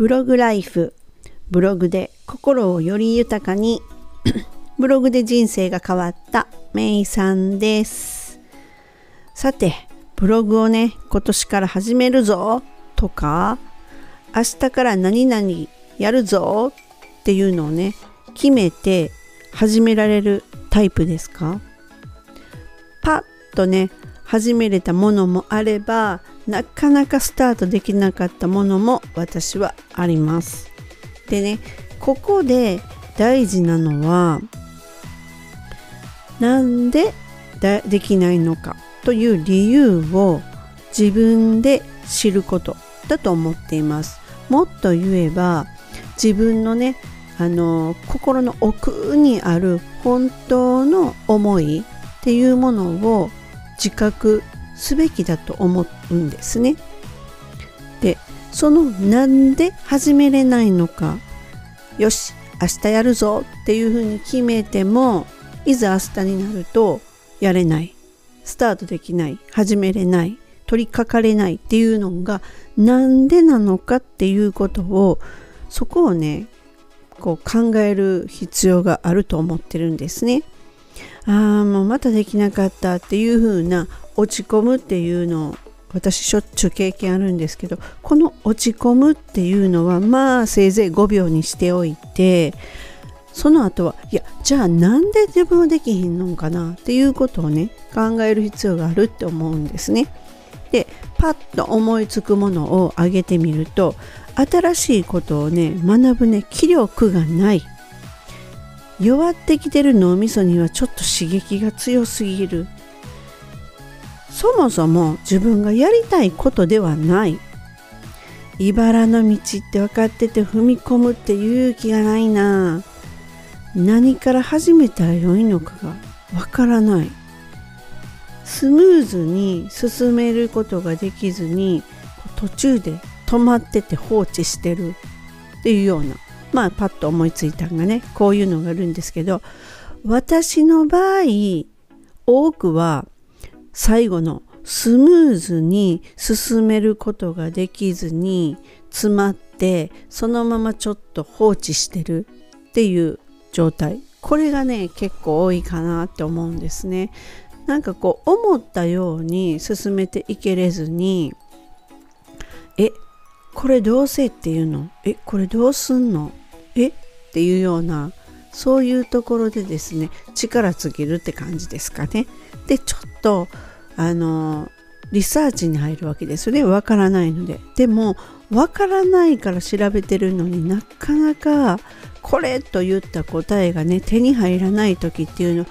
ブログライフブログで心をより豊かに ブログで人生が変わったメイさんです。さてブログをね今年から始めるぞとか明日から何々やるぞっていうのをね決めて始められるタイプですか？パッとね始めれたものもあればなかなかスタートできなかったものも私はあります。でねここで大事なのはなんでできないのかという理由を自分で知ることだと思っています。もっと言えば自分のねあの心の奥にある本当の思いっていうものを自覚すべきだと思うんですね。でそのなんで始めれないのかよし明日やるぞっていうふうに決めてもいざ明日になるとやれないスタートできない始めれない取り掛かれないっていうのがなんでなのかっていうことをそこをねこう考える必要があると思ってるんですね。ああもうまたできなかったっていう風な落ち込むっていうのを私しょっちゅう経験あるんですけどこの落ち込むっていうのはまあせいぜい5秒にしておいてその後はいやじゃあなんで自分はできひんのかなっていうことをね考える必要があるって思うんですね。でパッと思いつくものを挙げてみると新しいことをね学ぶね気力がない弱ってきてる脳みそにはちょっと刺激が強すぎるそもそも自分がやりたいことではない。茨の道って分かってて踏み込むって勇気がないな。何から始めたらよいのかがわからない。スムーズに進めることができずに途中で止まってて放置してる。っていうような。まあパッと思いついたのがねこういうのがあるんですけど私の場合多くは最後のスムーズに進めることができずに詰まってそのままちょっと放置してるっていう状態。これがね結構多いかなって思うんですね。なんかこう思ったように進めていけれずにえこれどうせっていうの？えこれどうすんの？え？っていうようなそういうところでですね力尽きるって感じですかね。でちょっとあのリサーチに入るわけです。ねわからないので。でもわからないから調べてるのになかなかこれと言った答えがね手に入らない時っていうの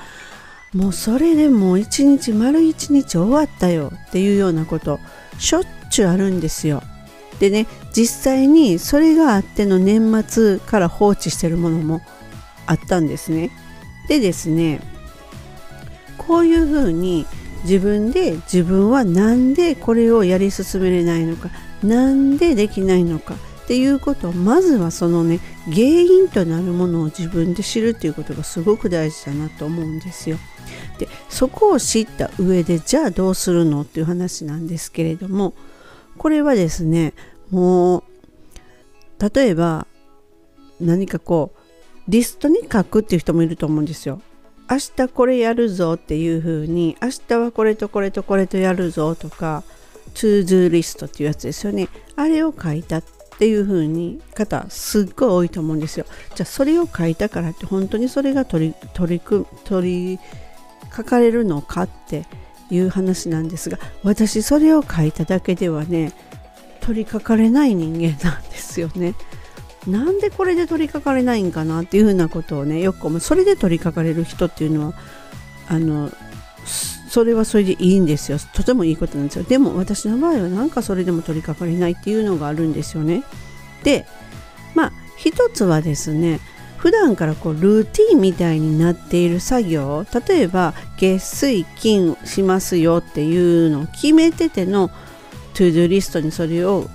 もうそれでもう一日丸一日終わったよっていうようなことしょっちゅうあるんですよ。でね実際にそれがあっての年末から放置してるものもあったんですね。でですねこういうふうに自分で自分は何でこれをやり進めれないのか何でできないのかっていうことをまずはそのね原因となるものを自分で知るっていうことがすごく大事だなと思うんですよ。でそこを知った上でじゃあどうするのっていう話なんですけれどもこれはですねもう例えば何かこうリストに書くっていう人もいると思うんですよ。明日これやるぞっていう風に明日はこれとこれとこれとやるぞとか to do リストっていうやつですよねあれを書いたっていう風に方すっごい多いと思うんですよじゃあそれを書いたからって本当にそれが取り取り組取り書かれるのかっていう話なんですが私それを書いただけではね取りかかれない人間なんですよね。なんでこれで取りかかれないんかなっていうふうなことをねよく思う。それで取りかかれる人っていうのはあのそれはそれでいいんですよ。とてもいいことなんですよ。でも私の場合はなんかそれでも取りかかれないっていうのがあるんですよね。でまあ一つはですね普段からこうルーティンみたいになっている作業例えば月水金しますよっていうのを決めててのトゥードゥリストにそれを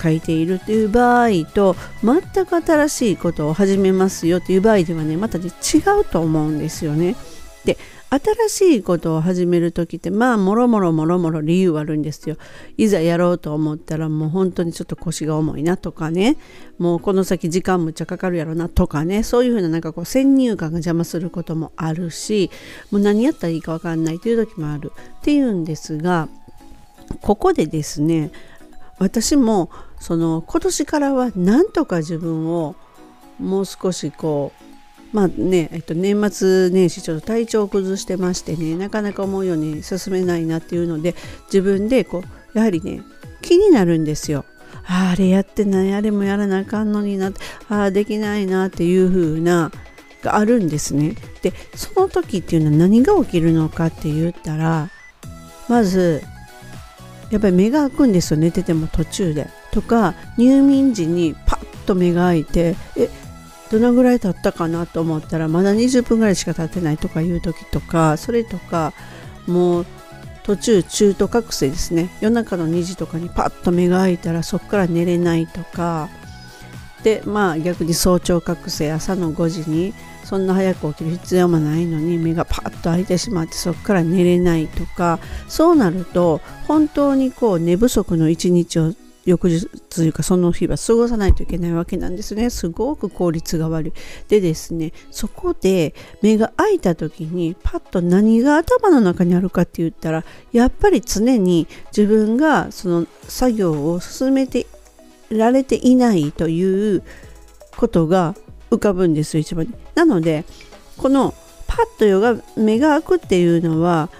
書いているという場合と全く新しいことを始めますよという場合ではねまたね違うと思うんですよね。で新しいことを始める時ってまあもろもろもろもろ理由あるんですよ。いざやろうと思ったらもう本当にちょっと腰が重いなとかね。もうこの先時間むっちゃかかるやろなとかね。そういうふうななんかこう先入観が邪魔することもあるしもう何やったらいいか分かんないという時もある。っていうんですがここでですね私もその今年からはなんとか自分をもう少しこうまあね、えっと、年末年始ちょっと体調を崩してましてねなかなか思うように進めないなっていうので自分でこうやはりね気になるんですよ。あれやってないあれもやらなあかんのになああできないなっていう風ながあるんですね。でその時っていうのは何が起きるのかって言ったらまずやっぱり目が開くんですよ寝てても途中で。とか入眠時にパッと目が開いてえどのぐらい経ったかなと思ったらまだ20分ぐらいしか経ってないとかいう時とかそれとかもう途中中途覚醒ですね。夜中の2時とかにパッと目が開いたらそこから寝れないとか。でまあ逆に早朝覚醒朝の5時にそんな早く起きる必要もないのに目がパッと開いてしまってそこから寝れないとか。そうなると本当にこう寝不足の一日を翌日というかその日は過ごさないといけないわけなんですね。すごく効率が悪い。でですねそこで目が開いた時にパッと何が頭の中にあるかって言ったらやっぱり常に自分がその作業を進めてられていないということが浮かぶんです一番に。なのでこのパッと目が開くっていうのは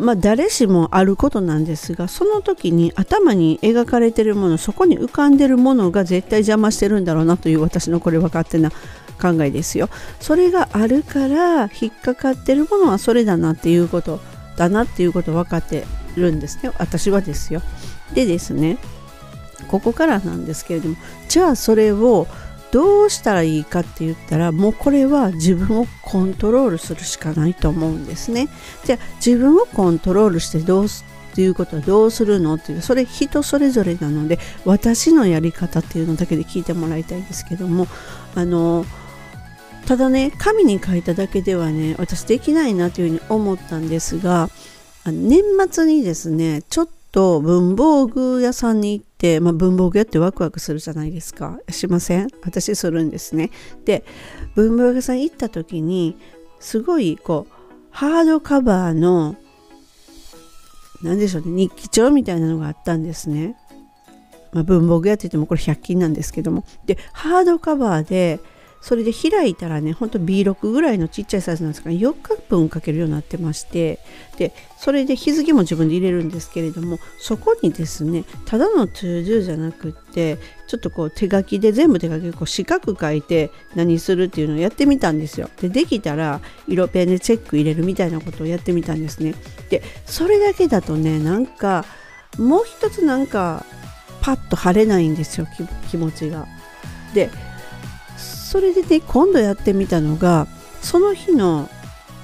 まあ、誰しもあることなんですがその時に頭に描かれてるものそこに浮かんでるものが絶対邪魔してるんだろうなという私のこれは勝手な考えですよ。それがあるから引っかかってるものはそれだなっていうことだなっていうこと分かってるんですね私はですよ。でですねここからなんですけれどもじゃあそれをどうしたらいいかって言ったらもうこれは自分をコントロールするしかないと思うんですね。じゃあ自分をコントロールしてどうすっていうことはどうするのっていうそれ人それぞれなので私のやり方っていうのだけで聞いてもらいたいんですけどもあのただね紙に書いただけではね私できないなというふうに思ったんですが年末にですねちょっと文房具屋さんに行って、まあ、文房具屋ってワクワクするじゃないですか。しません？私するんですね。で文房具屋さん行った時にすごいこうハードカバーの何でしょうね日記帳みたいなのがあったんですね、まあ、文房具屋って言ってもこれ100均なんですけども。でハードカバーでそれで開いたらねほんと B6 ぐらいのちっちゃいサイズなんですが4日分かけるようになってましてでそれで日付も自分で入れるんですけれどもそこにですねただの ToDo じゃなくってちょっとこう手書きで全部手書きでこう四角書いて何するっていうのをやってみたんですよ。でできたら色ペンでチェック入れるみたいなことをやってみたんですね。でそれだけだとねなんかもう一つなんかパッと晴れないんですよ気持ちが。でそれでね今度やってみたのがその日の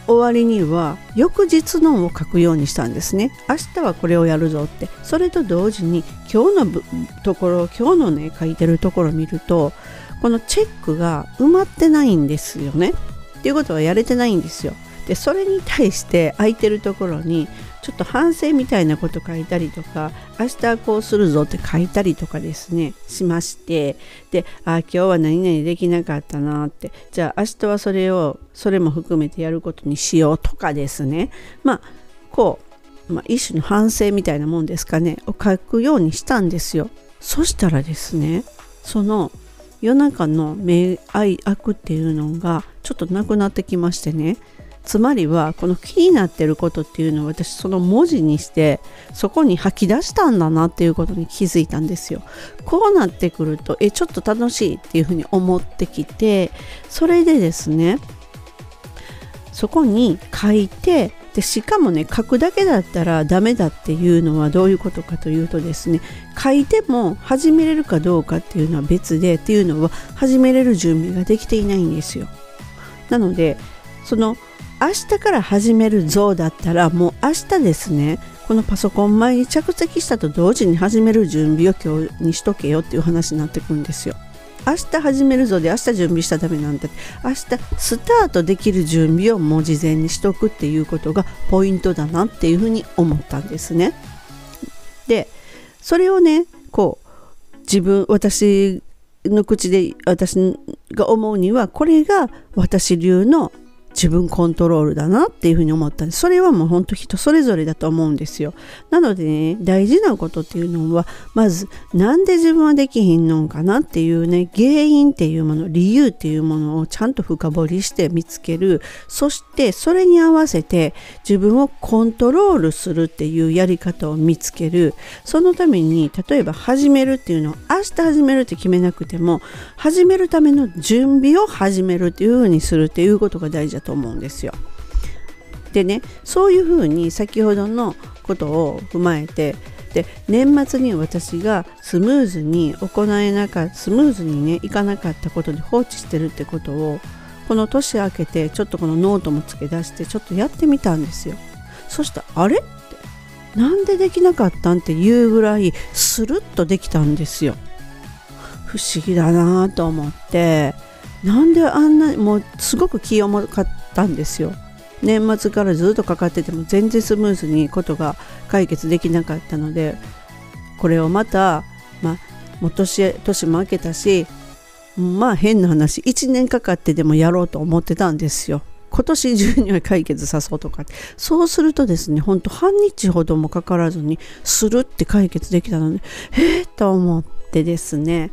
終わりには翌日のを書くようにしたんですね。明日はこれをやるぞって。それと同時に今日のところ今日のね書いてるところを見るとこのチェックが埋まってないんですよね。っていうことはやれてないんですよ。でそれに対して空いてるところにちょっと反省みたいなこと書いたりとか明日こうするぞって書いたりとかですねしましてであ今日は何々できなかったなってじゃあ明日はそれをそれも含めてやることにしようとかですね。まあこう、まあ、一種の反省みたいなもんですかね。を書くようにしたんですよ。そしたらですねその夜中の目開くっていうのがちょっとなくなってきましてね。つまりはこの気になってることっていうのを私その文字にしてそこに吐き出したんだなっていうことに気づいたんですよ。こうなってくるとえちょっと楽しいっていうふうに思ってきてそれでですねそこに書いてでしかもね書くだけだったらダメだっていうのはどういうことかというとですね書いても始めれるかどうかっていうのは別でっていうのは始めれる準備ができていないんですよ。なのでその明日から始めるぞだったらもう明日ですねこのパソコン前に着席したと同時に始める準備を今日にしとけよっていう話になってくるんですよ。明日始めるぞで明日準備したためなんだ明日スタートできる準備をもう事前にしとくっていうことがポイントだなっていうふうに思ったんですね。でそれをねこう自分私の口で私が思うにはこれが私流の自分コントロールだなっていうふうに思ったんです。それはもうほんと人それぞれだと思うんですよ。なのでね大事なことっていうのはまずなんで自分はできひんのかなっていうね原因っていうもの理由っていうものをちゃんと深掘りして見つける。そしてそれに合わせて自分をコントロールするっていうやり方を見つける。そのために例えば始めるっていうのを明日始めるって決めなくても始めるための準備を始めるっていうふうにするっていうことが大事だと思うんですよ。でねそういうふうに先ほどのことを踏まえてで年末に私がスムーズに行えなかったスムーズにねいかなかったことで放置してるってことをこの年明けてちょっとこのノートも付け出してちょっとやってみたんですよ。そしたらあれ？ってなんでできなかったんっていうぐらいスルッとできたんですよ。不思議だなと思って。なんであんなもうすごく気重かったんですよ。年末からずっとかかってても全然スムーズにことが解決できなかったのでこれをまた、まあ、もう年年も明けたしまあ変な話1年かかってでもやろうと思ってたんですよ。今年中には解決さそうとかそうするとですねほんと半日ほどもかからずにスルって解決できたのでえー、と思ってですね。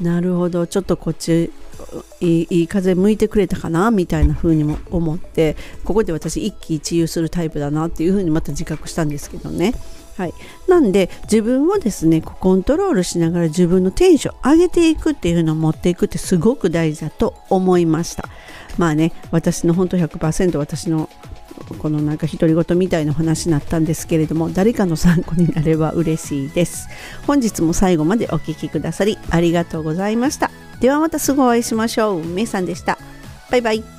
なるほど。ちょっとこっちいい風向いてくれたかなみたいな風にも思ってここで私一喜一憂するタイプだなっていう風にまた自覚したんですけどね。はい、なんで自分をですねコントロールしながら自分のテンション上げていくっていうのを持っていくってすごく大事だと思いました。まあね私の本当100%私のこのなんか独り言みたいな話になったんですけれども誰かの参考になれば嬉しいです。本日も最後までお聴きくださりありがとうございました。ではまたすぐお会いしましょう。めいさんでした。バイバイ。